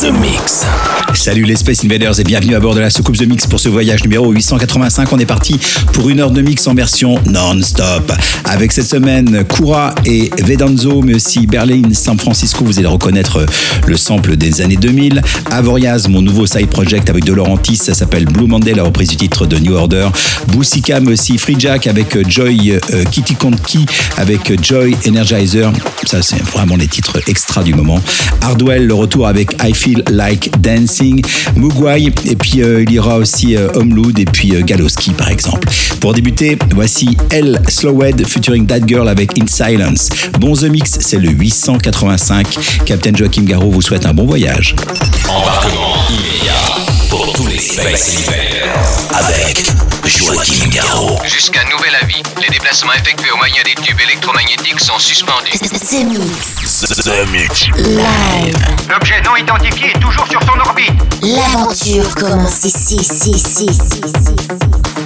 The Mix. Salut les Space Invaders et bienvenue à bord de la soucoupe The Mix pour ce voyage numéro 885. On est parti pour une heure de mix en version non-stop. Avec cette semaine Kura et Vedanzo, mais aussi Berlin, San Francisco. Vous allez reconnaître le sample des années 2000. Avoriaz, mon nouveau side project avec De ça s'appelle Blue Monday, la reprise du titre de New Order. Boussika, mais aussi Free Jack avec Joy euh, Kitty Konki avec Joy Energizer. Ça, c'est vraiment les titres extra du moment. Hardwell, le retour avec I Like Dancing. Mugwai, et puis euh, il y aura aussi euh, et puis euh, Galoski par exemple. Pour débuter, voici L Slowhead featuring That Girl avec In Silence. Bon The Mix, c'est le 885. Captain Joachim Garraud vous souhaite un bon voyage. Pour tous les Space Invaders avec Joachim Garraud. Jusqu'à nouvel avis, les déplacements effectués au moyen des tubes électromagnétiques sont suspendus. The Mix. The Mix. Live. L'objet non identifié est toujours sur son orbite. L'aventure commence ici, ici, ici, ici, ici.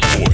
Du champ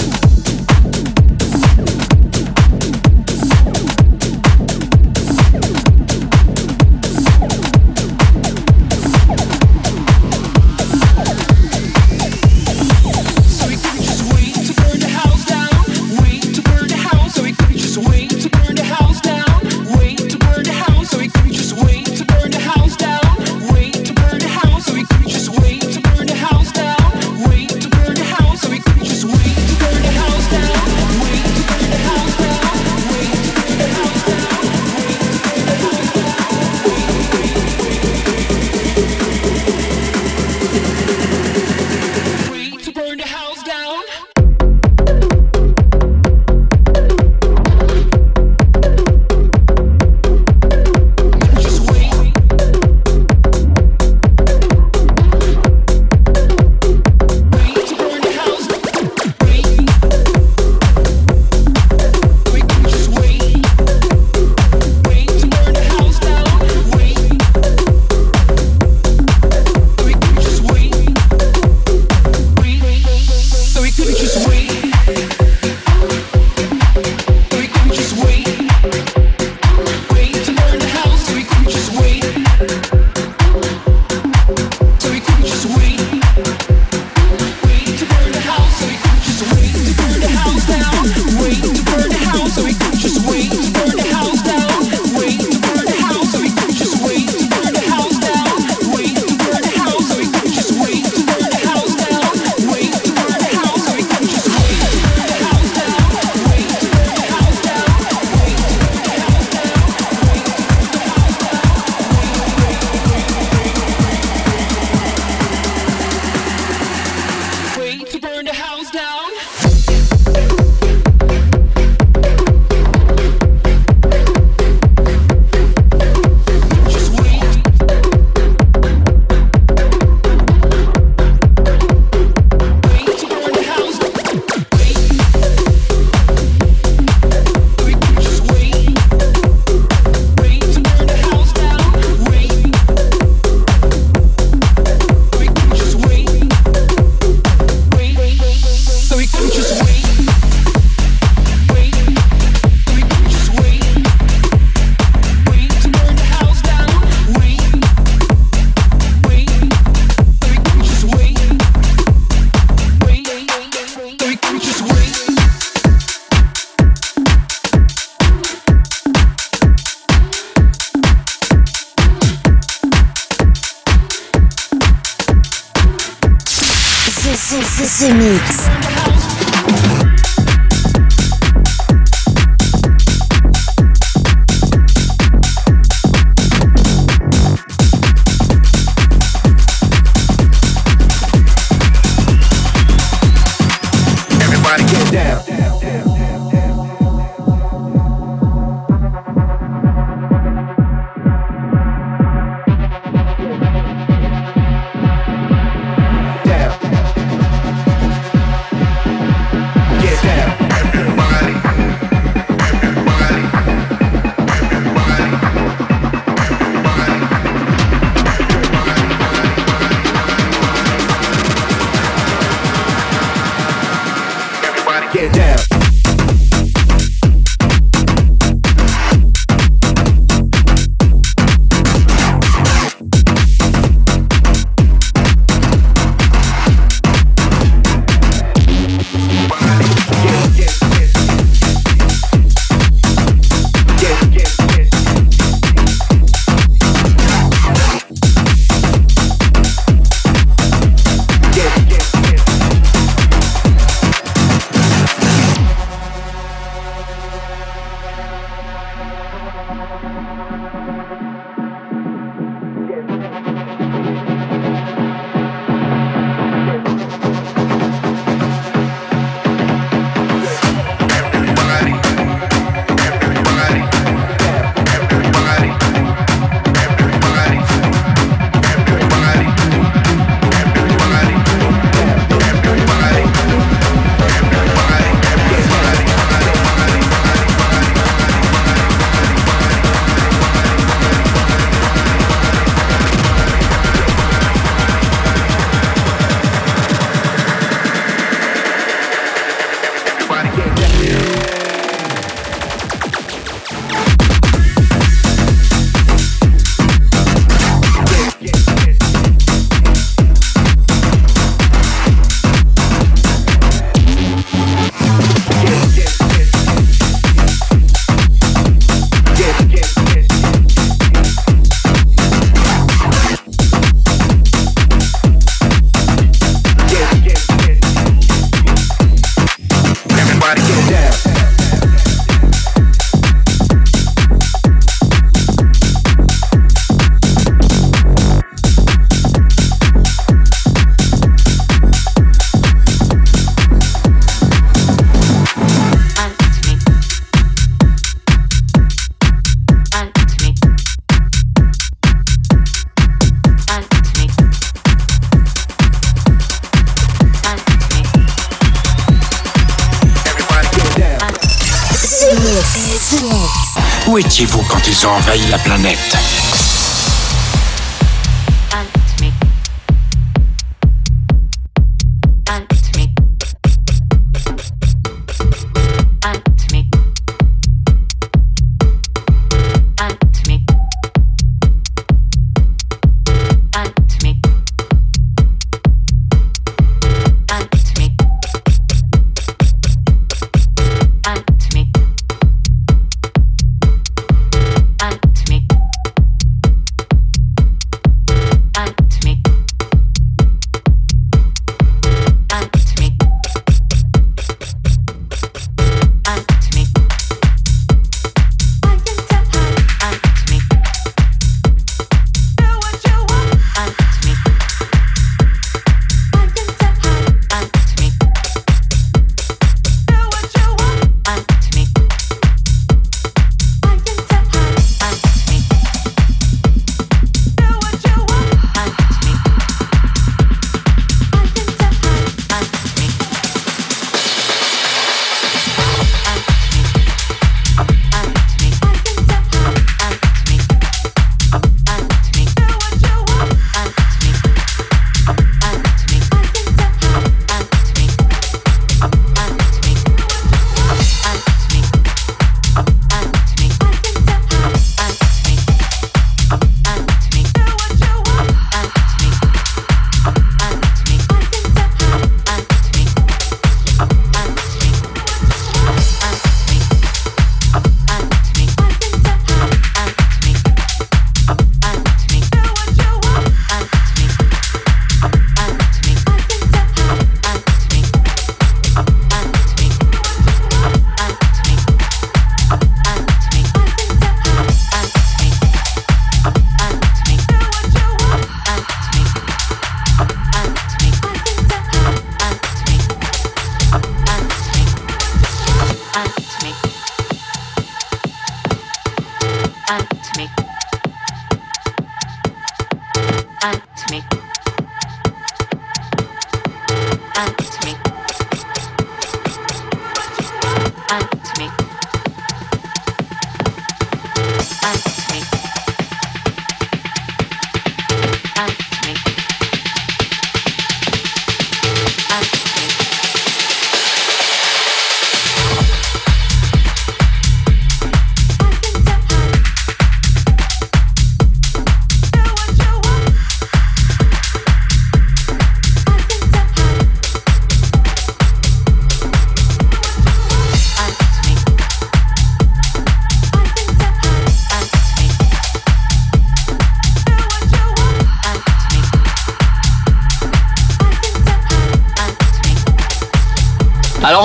Ils ont envahi la planète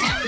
night.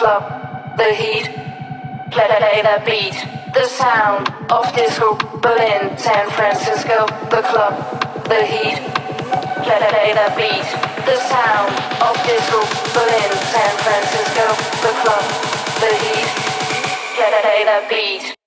club, the heat, play the beat, the sound of disco, Berlin, San Francisco, the club, the heat, play the beat, the sound of disco, Berlin, San Francisco, the club, the heat, play the beat.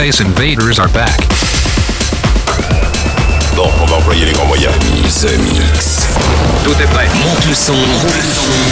Space Invaders are back. Bon, on va employer les grands moyens. The Mix. Tout est prêt. Monte le son. Bon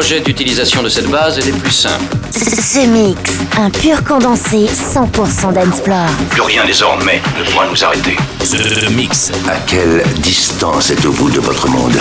Projet d'utilisation de cette base est des plus simples. Ce mix, un pur condensé 100% dancefloor. Plus rien désormais ne pourra nous arrêter. The Mix. À quelle distance êtes-vous de votre monde?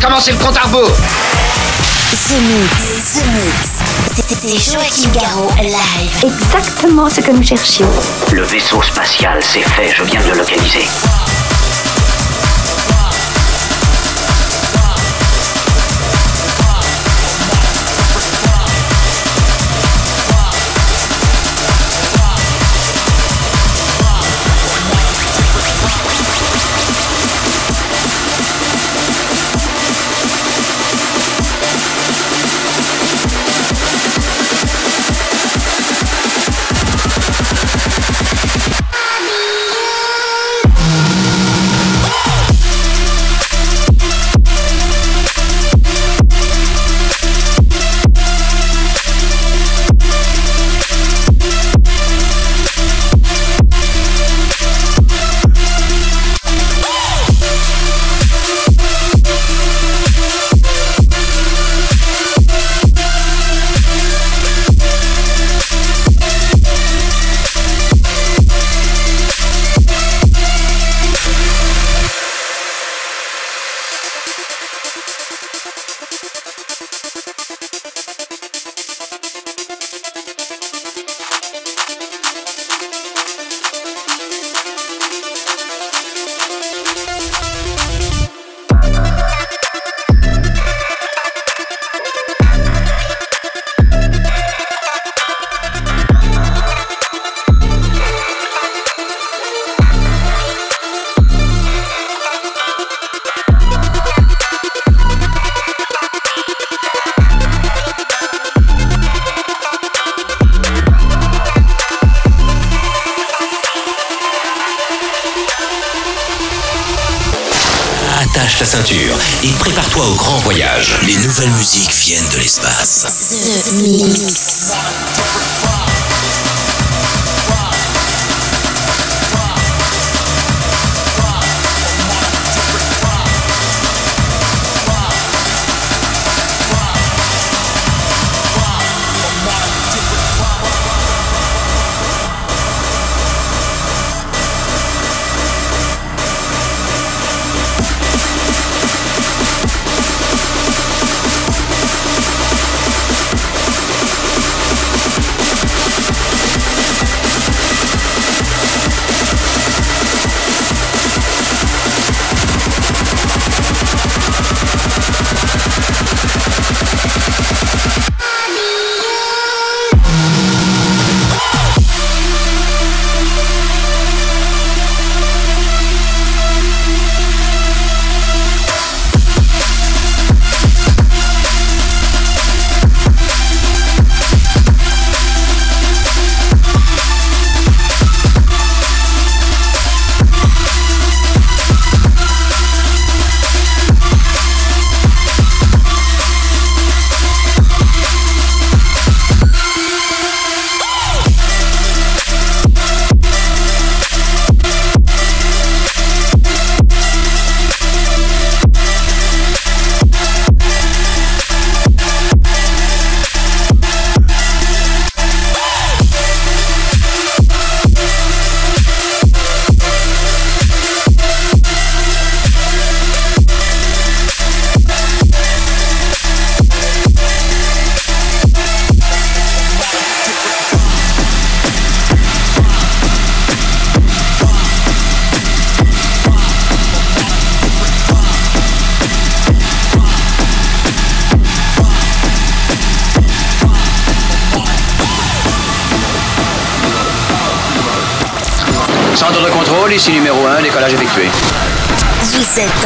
Commencez le compte à rebours The Mix, The Mix. C'était Joachim Garraud live. Exactement ce que nous cherchions. Le vaisseau spatial, c'est fait, je viens de le localiser.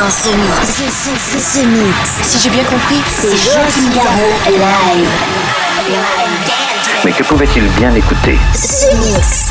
Dans ce mix. Ce, ce, ce mix. Si j'ai bien compris, C'est Joachim Garraud live. Mais que pouvait-il bien écouter? Ce mix.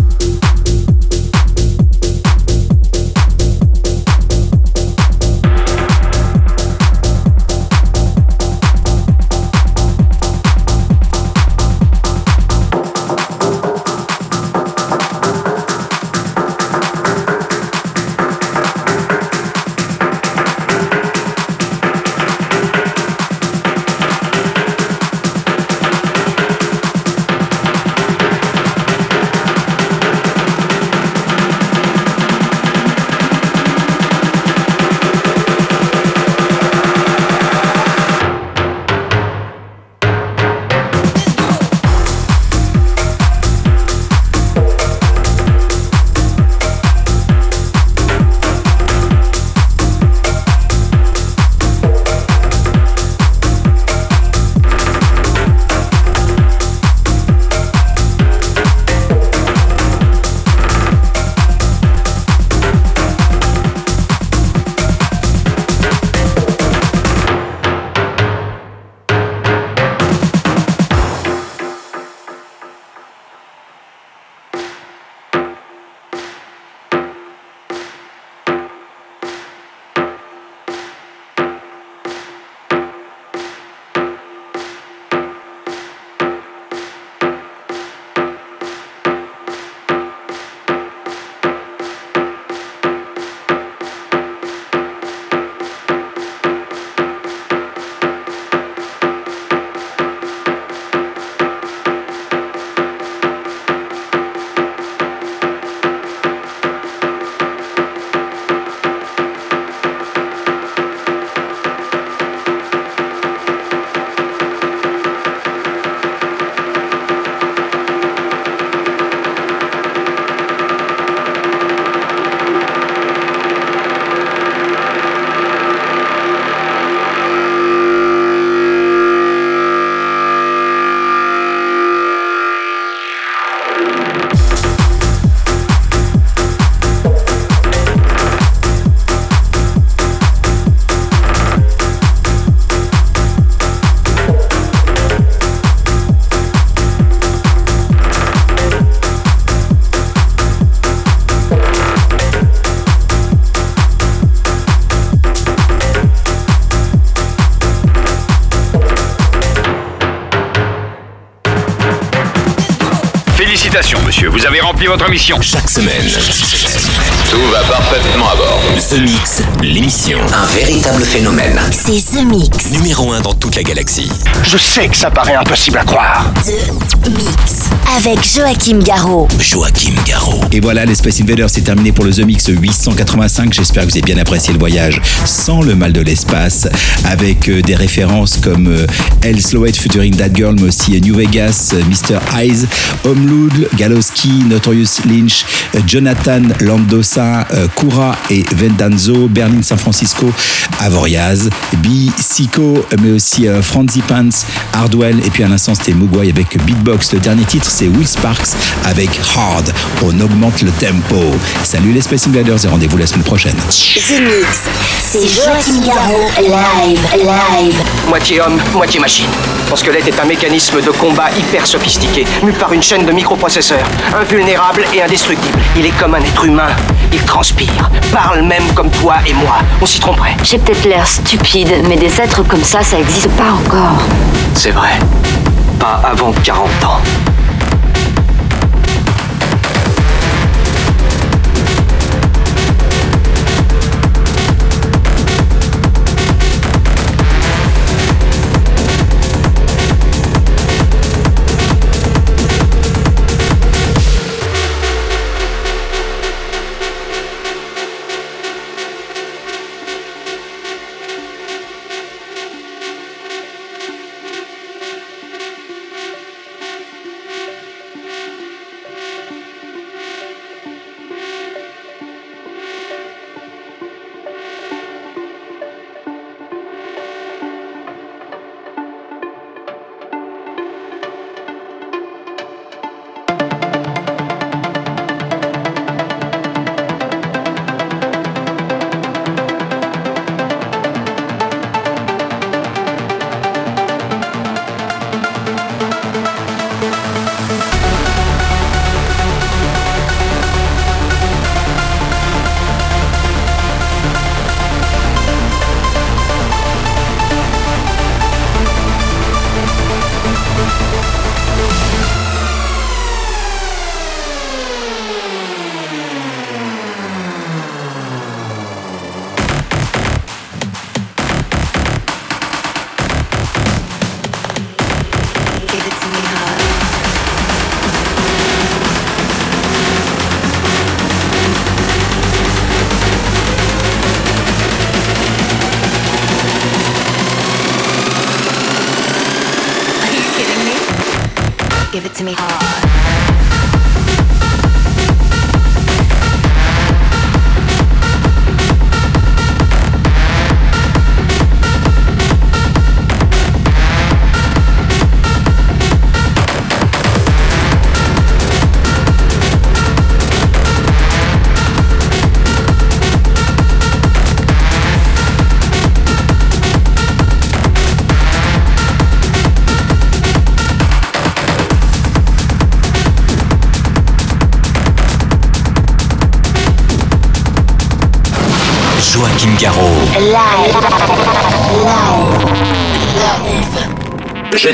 Votre mission. Chaque semaine. Tout va parfaitement à bord. The Mix, l'émission. Un véritable phénomène. C'est The Mix. Numéro 1 dans toute la galaxie. Je sais que ça paraît impossible à croire. The Mix. Avec Joachim Garraud. Joachim Garraud. Et voilà, les Space Invaders, c'est terminé pour le The Mix 885. J'espère que vous avez bien apprécié le voyage sans le mal de l'espace, avec euh, des références comme euh, El Slowet featuring That Girl, mais aussi euh, New Vegas, Mr. Eyes, Homelood, Galowski, Notorious Lynch, Jonathan Landosa, Kura et Vendanzo, San Francisco, Avoriaz, B, Sico, mais aussi euh, Franzi Pants, Hardwell, et puis à l'instant c'était Mugwai avec Beatbox. Le dernier titre c'est Will Sparks avec Hard. On augmente le tempo. Salut les Space Invaders et rendez-vous la semaine prochaine. The Mix. C'est Joachim Garraud. Live. Live. Moitié homme, moitié machine. Son squelette est un mécanisme de combat hyper sophistiqué, mu par une chaîne de microprocesseurs, invulnérable et indestructible. Il est comme un être humain. Il transpire, parle même comme toi et moi. On s'y tromperait. J'ai peut-être l'air stupide, mais des êtres comme ça, ça existe pas encore. C'est vrai. Pas avant 40 ans.